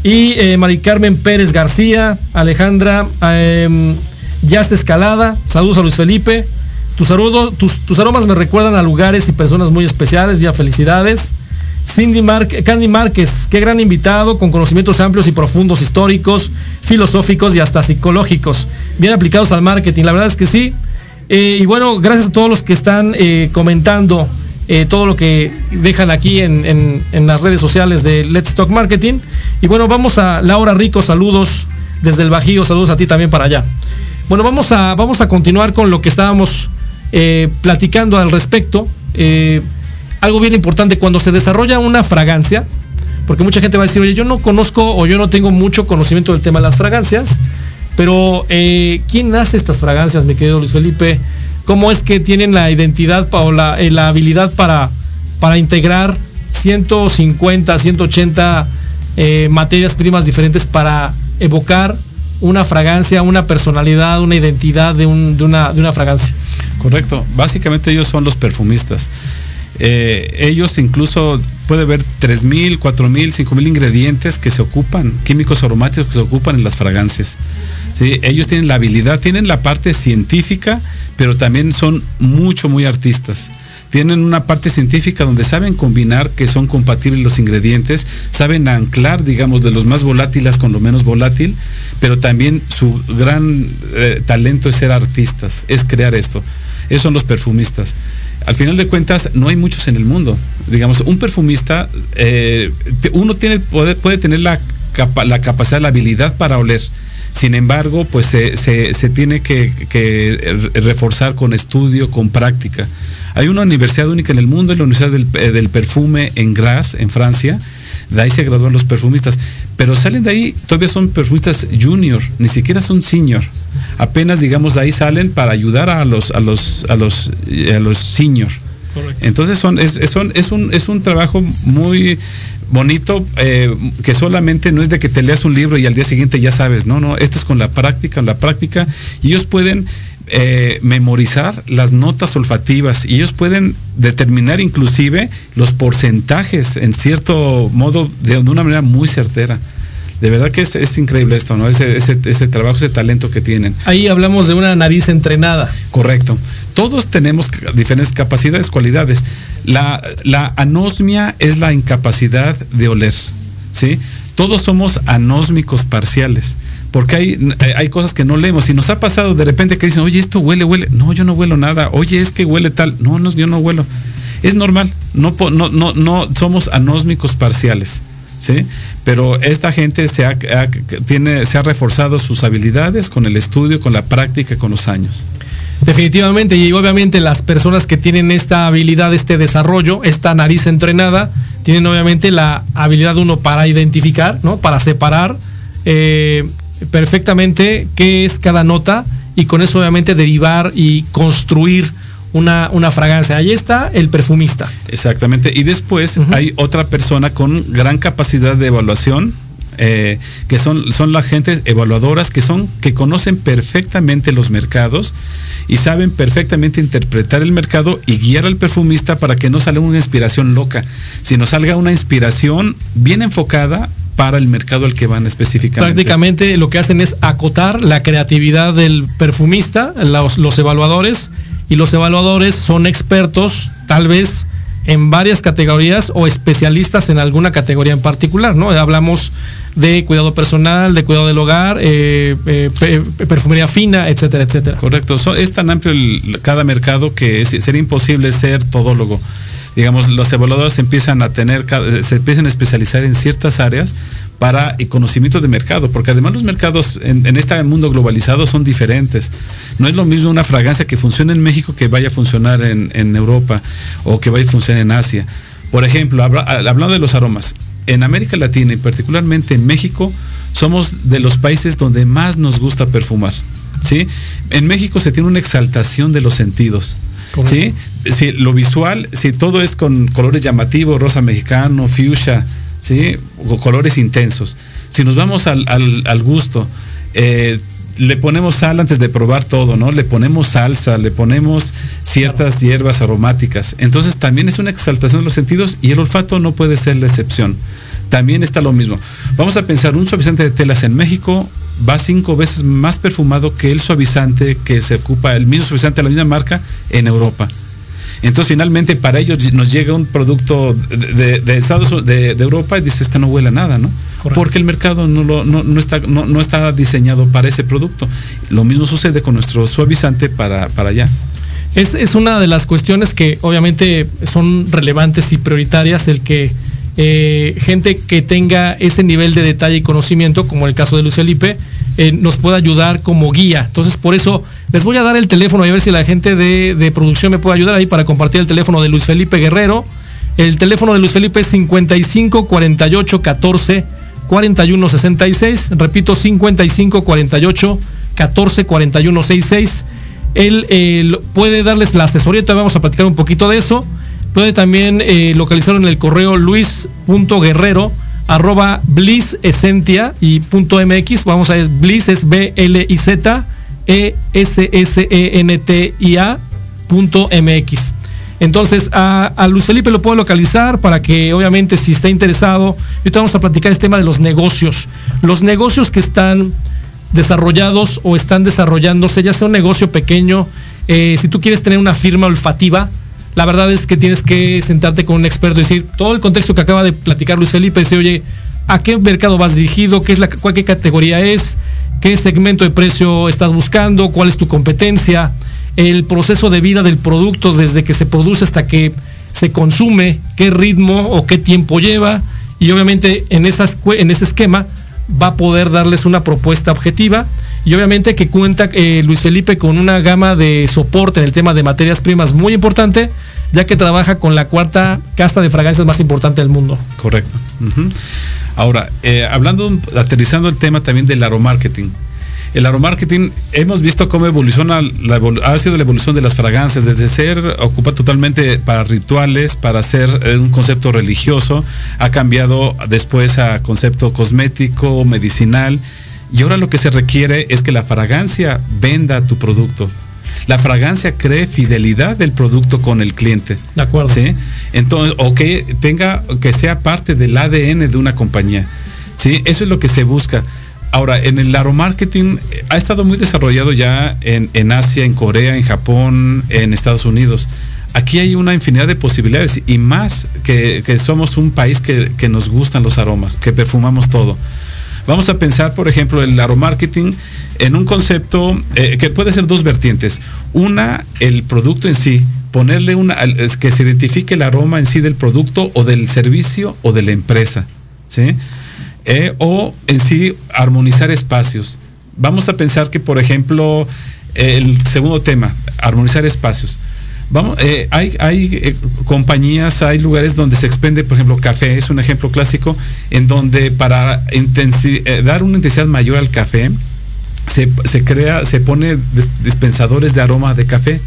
Y eh, Mari Carmen Pérez García, Alejandra eh, Escalada, saludos a Luis Felipe. Tus, tus, aromas me recuerdan a lugares y personas muy especiales, ya felicidades. Cindy Mar Candy Márquez, qué gran invitado, con conocimientos amplios y profundos, históricos, filosóficos y hasta psicológicos, bien aplicados al marketing. La verdad es que sí. Eh, y bueno, gracias a todos los que están eh, comentando eh, todo lo que dejan aquí en, en- las redes sociales de Let's Talk Marketing. Y bueno, vamos a Laura Rico, saludos desde el Bajío, saludos a ti también para allá. Bueno, vamos a, vamos a continuar con lo que estábamos eh, platicando al respecto eh, algo bien importante, cuando se desarrolla una fragancia, porque mucha gente va a decir, oye, yo no conozco o yo no tengo mucho conocimiento del tema de las fragancias, pero ¿quién hace estas fragancias, mi querido Luis Felipe? ¿Cómo es que tienen la identidad o la, eh, la habilidad para, para integrar 150, 180 eh, materias primas diferentes para evocar una fragancia, una personalidad, una identidad de, un- de una, de una fragancia? Correcto. Básicamente ellos son los perfumistas. Eh, ellos incluso puede haber 3.000, 4.000, 5.000 ingredientes que se ocupan, químicos aromáticos que se ocupan en las fragancias. ¿Sí? Ellos tienen la habilidad, tienen la parte científica, pero también son mucho, muy artistas. Tienen una parte científica donde saben combinar que son compatibles los ingredientes, saben anclar, digamos, de los más volátiles con lo menos volátil, pero también su gran eh, talento es ser artistas, es crear esto. Esos son los perfumistas. Al final de cuentas, no hay muchos en el mundo. Digamos, un perfumista, eh, uno tiene, puede, tener la, la capacidad, la habilidad para oler. Sin embargo, pues se, se- se tiene que, que re- reforzar con estudio, con práctica. Hay una universidad única en el mundo, es la Universidad del, eh, del Perfume en Grasse, en Francia. De ahí se gradúan los perfumistas. Pero salen de ahí, todavía son perfumistas junior, ni siquiera son senior. Apenas, digamos, de ahí salen para ayudar a los, a los, a los, eh, a los senior. Entonces son, es, es- son- es, un, es un trabajo muy bonito eh, que solamente no es de que te leas un libro y al día siguiente ya sabes, no, no, esto es con la práctica, la práctica, y ellos pueden eh, memorizar las notas olfativas y ellos pueden determinar inclusive los porcentajes en cierto modo de, de una manera muy certera. De verdad que es, es increíble esto, ¿no? Ese, ese, ese trabajo, ese talento que tienen. Ahí hablamos de una nariz entrenada. Correcto. Todos tenemos diferentes capacidades, cualidades. La, anosmia es la incapacidad de oler, ¿sí? Todos somos anósmicos parciales, porque hay, hay cosas que no leemos. Y nos ha pasado de repente que dicen, oye, esto huele, huele. No, yo no huelo nada. Oye, es que huele tal. No, no, yo no huelo. Es normal. No, no, no somos anósmicos parciales. ¿sí? Pero esta gente se ha, ha- tiene, se ha reforzado sus habilidades con el estudio, con la práctica, con los años. Definitivamente, y obviamente las personas que tienen esta habilidad, este desarrollo, esta nariz entrenada, tienen obviamente la habilidad uno para identificar, ¿no? Para separar eh, perfectamente qué es cada nota y con eso obviamente derivar y construir una, una fragancia. Ahí está el perfumista. Exactamente. Y después hay otra persona con gran capacidad de evaluación, eh, que son, son las gentes evaluadoras que son, que conocen perfectamente los mercados y saben perfectamente interpretar el mercado y guiar al perfumista para que no salga una inspiración loca, sino salga una inspiración bien enfocada para el mercado al que van específicamente. Prácticamente lo que hacen es acotar la creatividad del perfumista, los, los evaluadores, y los evaluadores son expertos, tal vez en varias categorías o especialistas en alguna categoría en particular, ¿no? Hablamos de cuidado personal, de cuidado del hogar, eh, eh, pe- perfumería fina, etcétera, etcétera. Correcto. Es tan amplio cada mercado que es- sería imposible ser todólogo. Digamos, los evaluadores empiezan a tener, ca- se empiezan a especializar en ciertas áreas para el conocimiento de mercado, porque además los mercados en, este mundo globalizado son diferentes. No es lo mismo una fragancia que funciona en México que vaya a funcionar en, Europa o que vaya a funcionar en Asia. Por ejemplo, habla- hablando de los aromas, en América Latina y particularmente en México, somos de los países donde más nos gusta perfumar. ¿sí? En México se tiene una exaltación de los sentidos. ¿sí? Sí, lo visual, si todo es con colores llamativos, rosa mexicano, fuchsia, ¿sí? o colores intensos. Si nos vamos al, al- al gusto, eh, le ponemos sal antes de probar todo, ¿no? Le ponemos salsa, le ponemos ciertas hierbas aromáticas. Entonces también es una exaltación de los sentidos y el olfato no puede ser la excepción. También está lo mismo. Vamos a pensar, un suavizante de telas en México va cinco veces más perfumado que el suavizante que se ocupa, el mismo suavizante de la misma marca en Europa. Entonces finalmente para ellos nos llega un producto de, Estados Unidos- de, de Europa y dice, este no huele a nada, ¿no? Correcto. Porque el mercado no, lo- no, no está, no, no está diseñado para ese producto. Lo mismo sucede con nuestro suavizante para, para allá. Es, es una de las cuestiones que obviamente son relevantes y prioritarias el que eh, gente que tenga ese nivel de detalle y conocimiento, como el caso de Luis Felipe, eh, nos pueda ayudar como guía. Entonces, por eso Les voy a dar el teléfono y a ver si la gente de, producción me puede ayudar ahí para compartir el teléfono de Luis Felipe Guerrero. El teléfono de Luis Felipe es 55 48 14 41 66. Repito, 55 48 14 41 66. Él eh, puede darles la asesoría, todavía vamos a platicar un poquito de eso. Puede también eh, localizarlo en el correo luis.guerrero arroba bliss esentia y punto mx. Vamos a ver, bliss es B L I Z E S S E N T I A punto mx. Entonces a, a, Luis Felipe lo puedo localizar para que obviamente si está interesado, ahorita vamos a platicar este tema de los negocios. Los negocios que están desarrollados o están desarrollándose, ya sea un negocio pequeño, eh, si tú quieres tener una firma olfativa, la verdad es que tienes que sentarte con un experto y decir todo el contexto que acaba de platicar Luis Felipe, decir, oye, ¿a qué mercado vas dirigido? ¿Qué es la cuál, qué categoría es? ¿Qué segmento de precio estás buscando? ¿Cuál es tu competencia? El proceso de vida del producto desde que se produce hasta que se consume, qué ritmo o qué tiempo lleva. Y obviamente en, esas, en ese esquema va a poder darles una propuesta objetiva y obviamente que cuenta eh, Luis Felipe con una gama de soporte en el tema de materias primas muy importante, ya que trabaja con la cuarta casta de fragancias más importante del mundo. Correcto. Ahora, eh, hablando, aterrizando el tema también del aromarketing. El aromarketing, hemos visto cómo evoluciona ha sido la evolución de las fragancias, desde ser ocupa totalmente para rituales, para ser un concepto religioso, ha cambiado después a concepto cosmético, medicinal, y ahora lo que se requiere es que la fragancia venda tu producto. La fragancia cree fidelidad del producto con el cliente. De acuerdo. ¿sí? Entonces, o que tenga, que sea parte del ADN de una compañía. ¿sí? Eso es lo que se busca. Ahora, en el aromarketing ha estado muy desarrollado ya en, en, Asia, en Corea, en Japón, en Estados Unidos. Aquí hay una infinidad de posibilidades y más que, que somos un país que, que, nos gustan los aromas, que perfumamos todo. Vamos a pensar, por ejemplo, el aromarketing en un concepto eh, que puede ser dos vertientes. Una, el producto en sí, ponerle una, que se identifique el aroma en sí del producto o del servicio o de la empresa. ¿sí? Eh, o en sí armonizar espacios. Vamos a pensar que, por ejemplo, el segundo tema, armonizar espacios. Vamos, eh, hay, hay eh, compañías, hay lugares donde se expende, por ejemplo, café, es un ejemplo clásico, en donde para eh, dar una intensidad mayor al café, se, se crea, se pone dispensadores de aroma de café,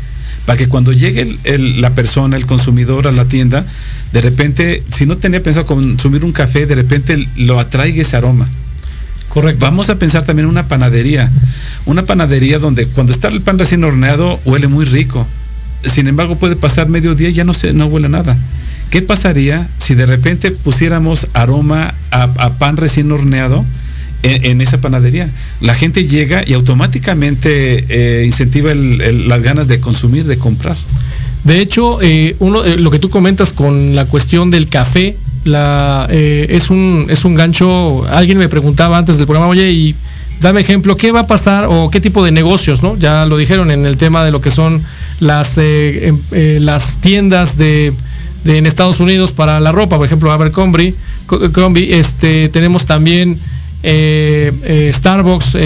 para que cuando llegue el, el, la persona, el consumidor a la tienda, de repente, si no tenía pensado consumir un café, de repente lo atraiga ese aroma. Correcto. Vamos a pensar también en una panadería. Una panadería donde cuando está el pan recién horneado huele muy rico. Sin embargo, puede pasar medio día y ya no, se, no huele nada. ¿Qué pasaría si de repente pusiéramos aroma a, pan recién horneado en, esa panadería? La gente llega y automáticamente eh, incentiva las ganas de consumir, de comprar. De hecho, eh, uno, eh, lo que tú comentas con la cuestión del café, la, eh, es, un, es un gancho. Alguien me preguntaba antes del programa, oye, y dame ejemplo, ¿qué va a pasar o qué tipo de negocios, no? Ya lo dijeron en el tema de lo que son las, eh, eh, las tiendas de, en Estados Unidos para la ropa, por ejemplo, Abercrombie, Crombie, este, tenemos también eh, Starbucks,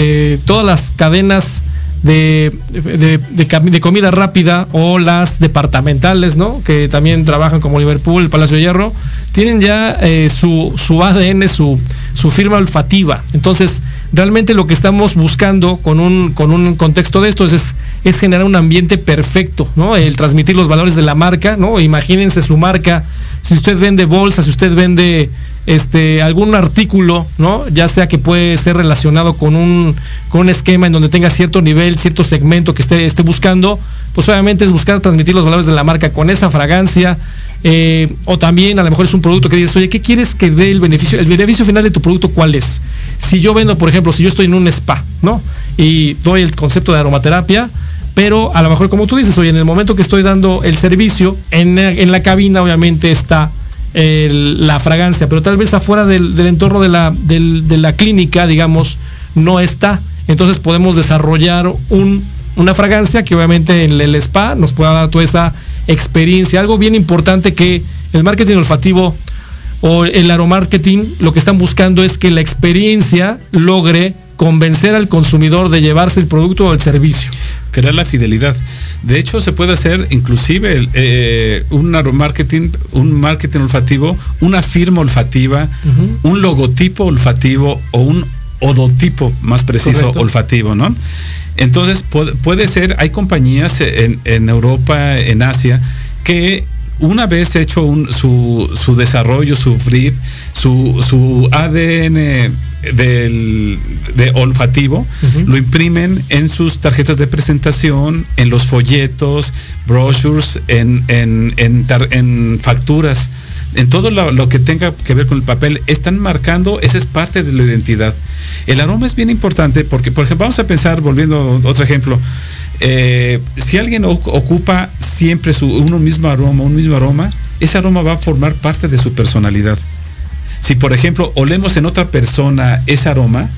todas las cadenas de, de, de, comida rápida o las departamentales, ¿no? Que también trabajan como Liverpool, el Palacio de Hierro, tienen ya su, su ADN, su, su firma olfativa. Entonces, realmente lo que estamos buscando con un, con un contexto de esto es, es generar un ambiente perfecto, ¿no? El transmitir los valores de la marca, ¿no? Imagínense su marca. Si usted vende bolsas, si usted vende este algún artículo, ¿no? Ya sea que puede ser relacionado con un, con un esquema en donde tenga cierto nivel, cierto segmento que esté, esté buscando, pues obviamente es buscar transmitir los valores de la marca con esa fragancia. Eh, o también a lo mejor es un producto que dices, oye, ¿qué quieres que dé el beneficio? El beneficio final de tu producto, ¿cuál es? Si yo vendo, por ejemplo, si yo estoy en un spa, ¿no? Y doy el concepto de aromaterapia, pero a lo mejor como tú dices, oye, en el momento que estoy dando el servicio, en, la cabina obviamente está la fragancia, pero tal vez afuera del, entorno de la, del, de la clínica, digamos, no está. Entonces podemos desarrollar un, una fragancia que obviamente en el spa nos pueda dar toda esa experiencia. Algo bien importante que el marketing olfativo o el aromarketing lo que están buscando es que la experiencia logre convencer al consumidor de llevarse el producto o el servicio. Crear la fidelidad. De hecho, se puede hacer inclusive eh, un marketing, un marketing olfativo, una firma olfativa, un logotipo olfativo o un odotipo, más preciso, olfativo, ¿no? Entonces, puede, ser, hay compañías en, en Europa, en Asia, que una vez hecho su, su, desarrollo, su brief, su, su ADN del, de olfativo, lo imprimen en sus tarjetas de presentación, en los folletos, brochures, en, en, en, facturas, en todo lo, que tenga que ver con el papel, están marcando, esa es parte de la identidad. El aroma es bien importante porque, por ejemplo, vamos a pensar, volviendo a otro ejemplo, eh, si alguien ocupa siempre su, uno mismo aroma, un mismo aroma, ese aroma va a formar parte de su personalidad. Si por ejemplo olemos en otra persona ese aroma,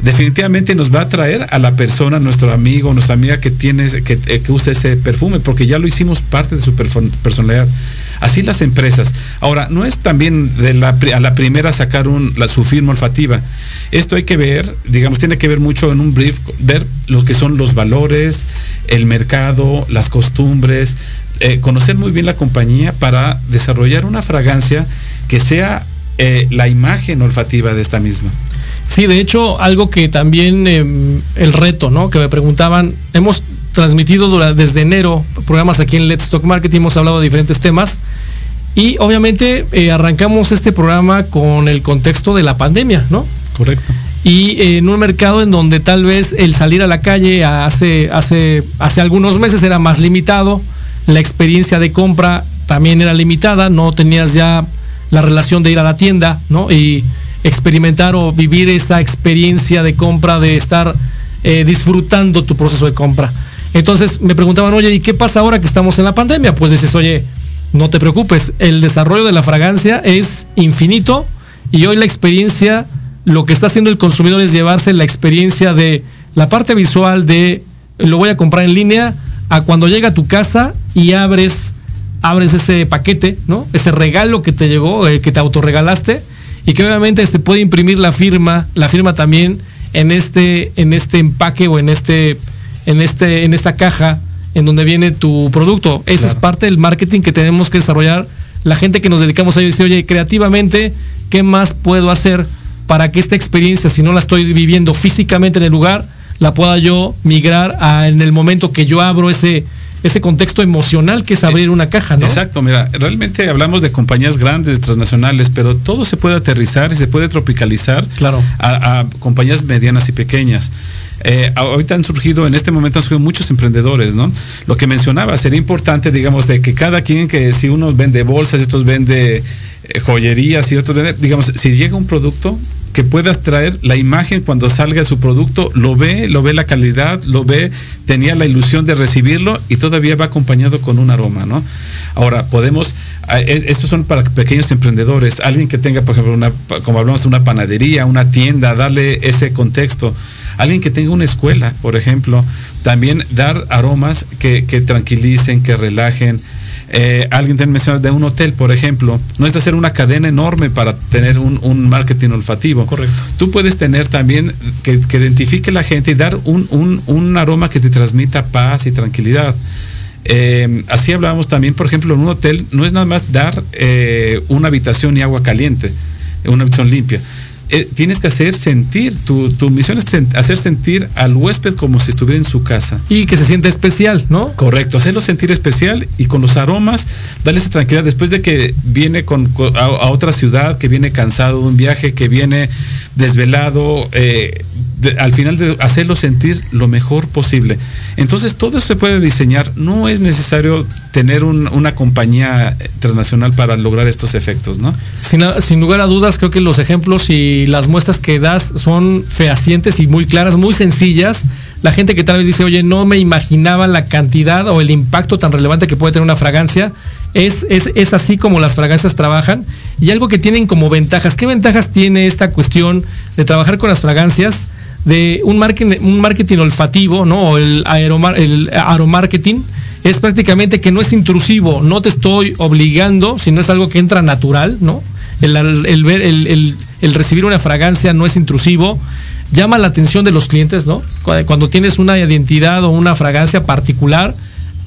definitivamente nos va a traer a la persona, nuestro amigo, nuestra amiga que tiene, eh, que usa ese perfume, porque ya lo hicimos parte de su personalidad. Así las empresas. Ahora, no es también a la primera sacar su firma olfativa. Esto hay que ver, digamos, tiene que ver mucho en un brief, ver lo que son los valores, el mercado, las costumbres, eh, conocer muy bien la compañía para desarrollar una fragancia que sea eh, la imagen olfativa de esta misma. Sí, de hecho, algo que también em, el reto, ¿no? Que me preguntaban, hemos transmitido durante, desde enero programas aquí en Let's Stock Marketing, hemos hablado de diferentes temas y obviamente eh, arrancamos este programa con el contexto de la pandemia, ¿no? Correcto. Y eh, en un mercado en donde tal vez el salir a la calle hace, hace, hace algunos meses era más limitado, la experiencia de compra también era limitada, no tenías ya la relación de ir a la tienda, ¿no? Y experimentar o vivir esa experiencia de compra, de estar eh, disfrutando tu proceso de compra. Entonces me preguntaban, oye, ¿y qué pasa ahora que estamos en la pandemia? Pues dices, oye, no te preocupes, el desarrollo de la fragancia es infinito y hoy la experiencia, lo que está haciendo el consumidor es llevarse la experiencia de la parte visual de lo voy a comprar en línea a cuando llega a tu casa y abres abres ese paquete, ¿no? Ese regalo que te llegó, eh, que te autorregalaste y que obviamente se puede imprimir la firma, la firma también en este en este empaque o en este en este en esta caja en donde viene tu producto. Esa es parte del marketing que tenemos que desarrollar. La gente que nos dedicamos a ello dice, oye, creativamente, ¿qué más puedo hacer para que esta experiencia, si no la estoy viviendo físicamente en el lugar, la pueda yo migrar a, en el momento que yo abro ese, ese contexto emocional que es abrir una caja, ¿no? Exacto, mira, realmente hablamos de compañías grandes, transnacionales, pero todo se puede aterrizar y se puede tropicalizar claro. a, a compañías medianas y pequeñas. Eh, ahorita han surgido, en este momento han surgido muchos emprendedores, ¿no? Lo que mencionaba, sería importante, digamos, de que cada quien, que si uno vende bolsas, estos vende eh, joyerías y otros digamos, si llega un producto, que puedas traer la imagen cuando salga su producto, lo ve, lo ve la calidad, lo ve, tenía la ilusión de recibirlo y todavía va acompañado con un aroma, ¿no? Ahora, podemos, estos son para pequeños emprendedores, alguien que tenga, por ejemplo, una, como hablamos, una panadería, una tienda, darle ese contexto Alguien que tenga una escuela, por ejemplo, también dar aromas que, tranquilicen, que relajen. Eh, alguien te menciona de un hotel, por ejemplo, no es de hacer una cadena enorme para tener un, marketing olfativo. Correcto. Tú puedes tener también que, identifique la gente y dar un, aroma que te transmita paz y tranquilidad. Eh, así hablábamos también, por ejemplo, en un hotel no es nada más dar eh, una habitación y agua caliente, una habitación limpia eh, tienes que hacer sentir, tu, tu misión es hacer sentir al huésped como si estuviera en su casa. Y que se sienta especial, ¿no? Correcto, hacerlo sentir especial y con los aromas, darle esa tranquilidad después de que viene con, a, otra ciudad, que viene cansado de un viaje, que viene desvelado, eh, al final de hacerlo sentir lo mejor posible. Entonces todo se puede diseñar, no es necesario tener una compañía transnacional para lograr estos efectos, ¿no? Sin, sin, lugar a dudas, creo que los ejemplos y las muestras que das son fehacientes y muy claras, muy sencillas. La gente que tal vez dice, oye, no me imaginaba la cantidad o el impacto tan relevante que puede tener una fragancia. Es, es, es así como las fragancias trabajan. Y algo que tienen como ventajas. ¿Qué ventajas tiene esta cuestión de trabajar con las fragancias? de un marketing, un marketing olfativo, ¿no? El, aeromar, el aromarketing es prácticamente que no es intrusivo, no te estoy obligando, sino es algo que entra natural, ¿no? El, el, el, recibir una fragancia no es intrusivo. llama la atención de los clientes, ¿no? Cu- Cuando tienes una identidad o una fragancia particular,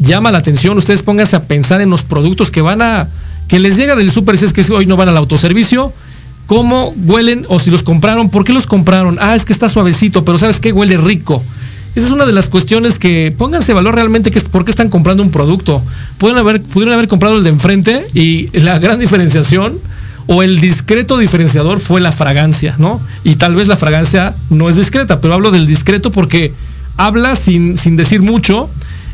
llama la atención. Ustedes pónganse a pensar en los productos que van a, que les llega del súper si es que hoy no van al autoservicio. ¿Cómo huelen o si los compraron? ¿Por qué los compraron? Ah, es que está suavecito, pero ¿sabes qué? Huele rico. Esa es una de las cuestiones que pónganse valor realmente que es por qué están comprando un producto. Pudieron haber comprado el de enfrente y la gran diferenciación o el discreto diferenciador fue la fragancia, ¿no? Y tal vez la fragancia no es discreta, pero hablo del discreto porque habla sin, sin decir mucho.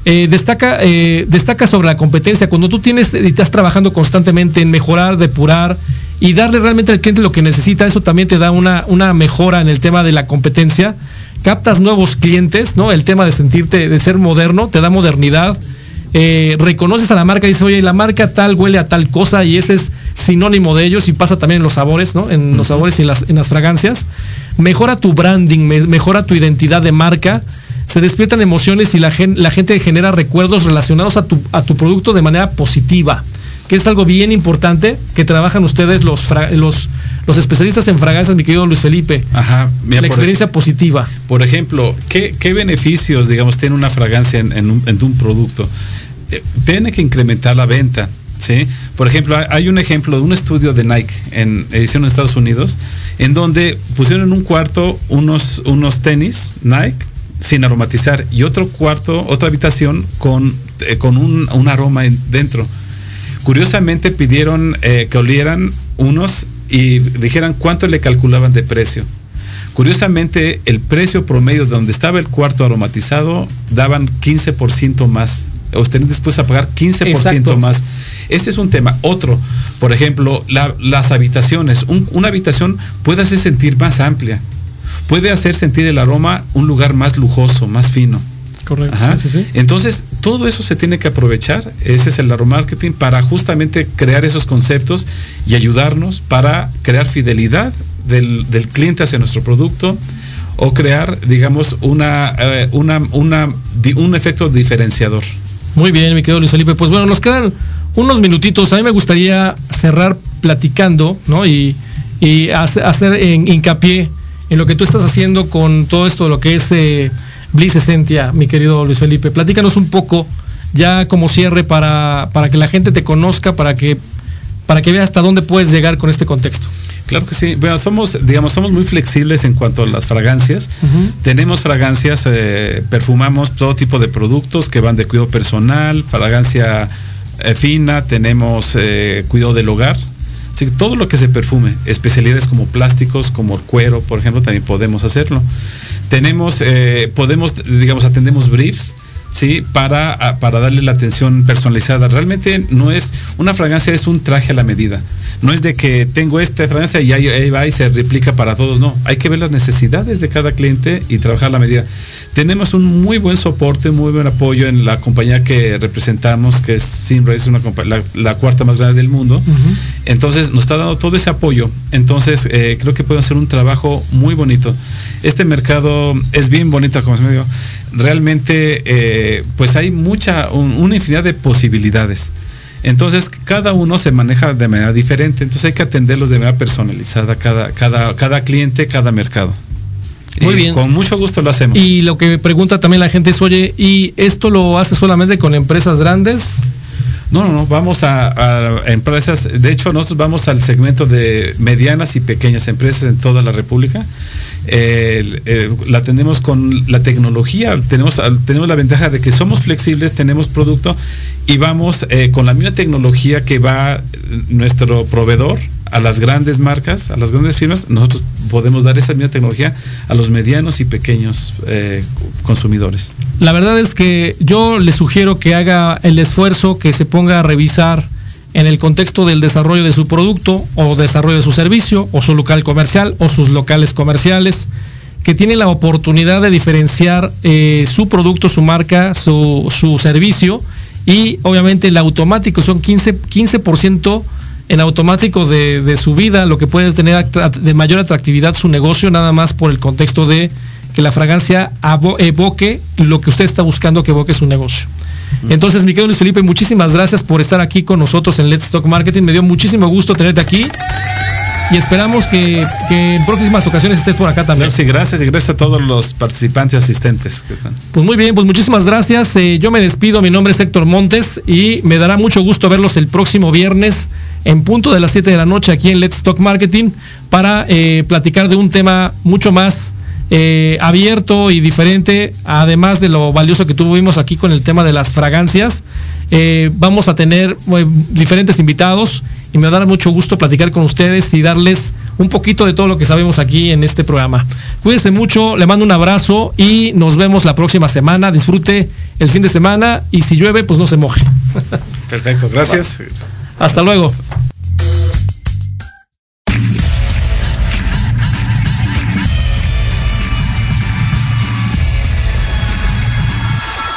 Eh, destaca, eh, destaca sobre la competencia. Cuando tú tienes y estás trabajando constantemente en mejorar, depurar y darle realmente al cliente lo que necesita, eso también te da una, una mejora en el tema de la competencia. Captas nuevos clientes, ¿no? El tema de sentirte, de ser moderno, te da modernidad. Eh, reconoces a la marca y dices, oye, la marca tal huele a tal cosa y ese es sinónimo de ellos y pasa también en los sabores, ¿no? En los sabores y en las, en las fragancias. Mejora tu branding, me- mejora tu identidad de marca. Se despiertan emociones y la, gen- la gente genera recuerdos relacionados a tu, a tu producto de manera positiva, que es algo bien importante que trabajan ustedes los, fra- los, los especialistas en fragancias, mi querido Luis Felipe. Ajá. mira, la experiencia positiva. Por ejemplo, ¿qué, qué beneficios, digamos, tiene una fragancia en, en un, en un producto? Eh, tiene que incrementar la venta, ¿sí? Por ejemplo, hay- hay un ejemplo de un estudio de Nike en edición en Estados Unidos, en donde pusieron en un cuarto unos, unos tenis Nike sin aromatizar y otro cuarto, otra habitación con, eh, con un, un aroma en- dentro. Curiosamente pidieron eh, que olieran unos y dijeran cuánto le calculaban de precio. Curiosamente, el precio promedio de donde estaba el cuarto aromatizado daban 15% más. Estarían dispuestos a pagar 15% Exacto. más. Este es un tema. Otro, por ejemplo, la- las habitaciones. Un- una habitación puede hacer sentir más amplia. Puede hacer sentir el aroma un lugar más lujoso, más fino. Correcto. Ajá. Sí, sí, sí. Entonces, todo eso se tiene que aprovechar. Ese es el aromarketing para justamente crear esos conceptos y ayudarnos para crear fidelidad del, del cliente hacia nuestro producto o crear, digamos, una, eh, una, una, un efecto diferenciador. Muy bien, mi querido Luis Felipe. Pues bueno, nos quedan unos minutitos. A mí me gustaría cerrar platicando, ¿no? Y, y hace- hacer en- hincapié en lo que tú estás haciendo con todo esto, lo que es eh, Bliss Essentia, mi querido Luis Felipe. Platícanos un poco, ya como cierre, para, para que la gente te conozca, para que, para que vea hasta dónde puedes llegar con este contexto. Claro que sí. Bueno, somos, digamos, somos muy flexibles en cuanto a las fragancias. Tenemos fragancias, eh, perfumamos todo tipo de productos que van de cuidado personal, fragancia eh, fina, tenemos eh, cuidado del hogar. Todo lo que se perfume, especialidades como plásticos, como el cuero, por ejemplo, también podemos hacerlo. Tenemos, eh, podemos, digamos, atendemos briefs, ¿sí? Para, para darle la atención personalizada. Realmente no es, una fragancia es un traje a la medida. No es de que tengo esta fragancia y ahí, ahí va y se replica para todos. No, hay que ver las necesidades de cada cliente y trabajar a la medida. Tenemos un muy buen soporte, muy buen apoyo en la compañía que representamos, que es Simra, es una la, la cuarta más grande del mundo. Entonces nos está dando todo ese apoyo. Entonces eh, creo que puede hacer un trabajo muy bonito. Este mercado es bien bonito, como se me dijo. Realmente, eh, pues hay mucha, un- una infinidad de posibilidades. Entonces cada uno se maneja de manera diferente. Entonces hay que atenderlos de manera personalizada cada, cada, cada cliente, cada mercado. Muy Y bien. Con mucho gusto lo hacemos. Y lo que pregunta también la gente es, oye, ¿y esto lo hace solamente con empresas grandes? No, no, no, vamos a, a empresas, de hecho nosotros vamos al segmento de medianas y pequeñas empresas en toda la República. La tenemos con la tecnología, tenemos, tenemos la ventaja de que somos flexibles, tenemos producto y vamos eh, con la misma tecnología que va eh, nuestro proveedor a las grandes marcas, a las grandes firmas, nosotros podemos dar esa misma tecnología a los medianos y pequeños eh, consumidores. La verdad es que yo le sugiero que haga el esfuerzo, que se ponga a revisar en el contexto del desarrollo de su producto o desarrollo de su servicio o su local comercial o sus locales comerciales, que tiene la oportunidad de diferenciar eh, su producto, su marca, su, servicio y obviamente el automático son 15%, 15% en automático de, de su vida, lo que puede tener de mayor atractividad su negocio, nada más por el contexto de que la fragancia evoque lo que usted está buscando que evoque su negocio. Entonces, mi querido Luis Felipe, muchísimas gracias por estar aquí con nosotros en Let's Talk Marketing. Me dio muchísimo gusto tenerte aquí. y esperamos que, que en próximas ocasiones estés por acá también. Sí, gracias y gracias a todos los participantes asistentes que están. Pues muy bien, pues muchísimas gracias. Eh, yo me despido, mi nombre es Héctor Montes y me dará mucho gusto verlos el próximo viernes en punto de las 7 de la noche aquí en Let's Talk Marketing para eh, platicar de un tema mucho más eh, abierto y diferente, además de lo valioso que tuvimos aquí con el tema de las fragancias. Eh, vamos a tener eh, diferentes invitados y me dará mucho gusto platicar con ustedes y darles un poquito de todo lo que sabemos aquí en este programa. Cuídense mucho, le mando un abrazo y nos vemos la próxima semana. Disfrute el fin de semana y si llueve, pues no se moje. Perfecto, gracias. Hasta luego.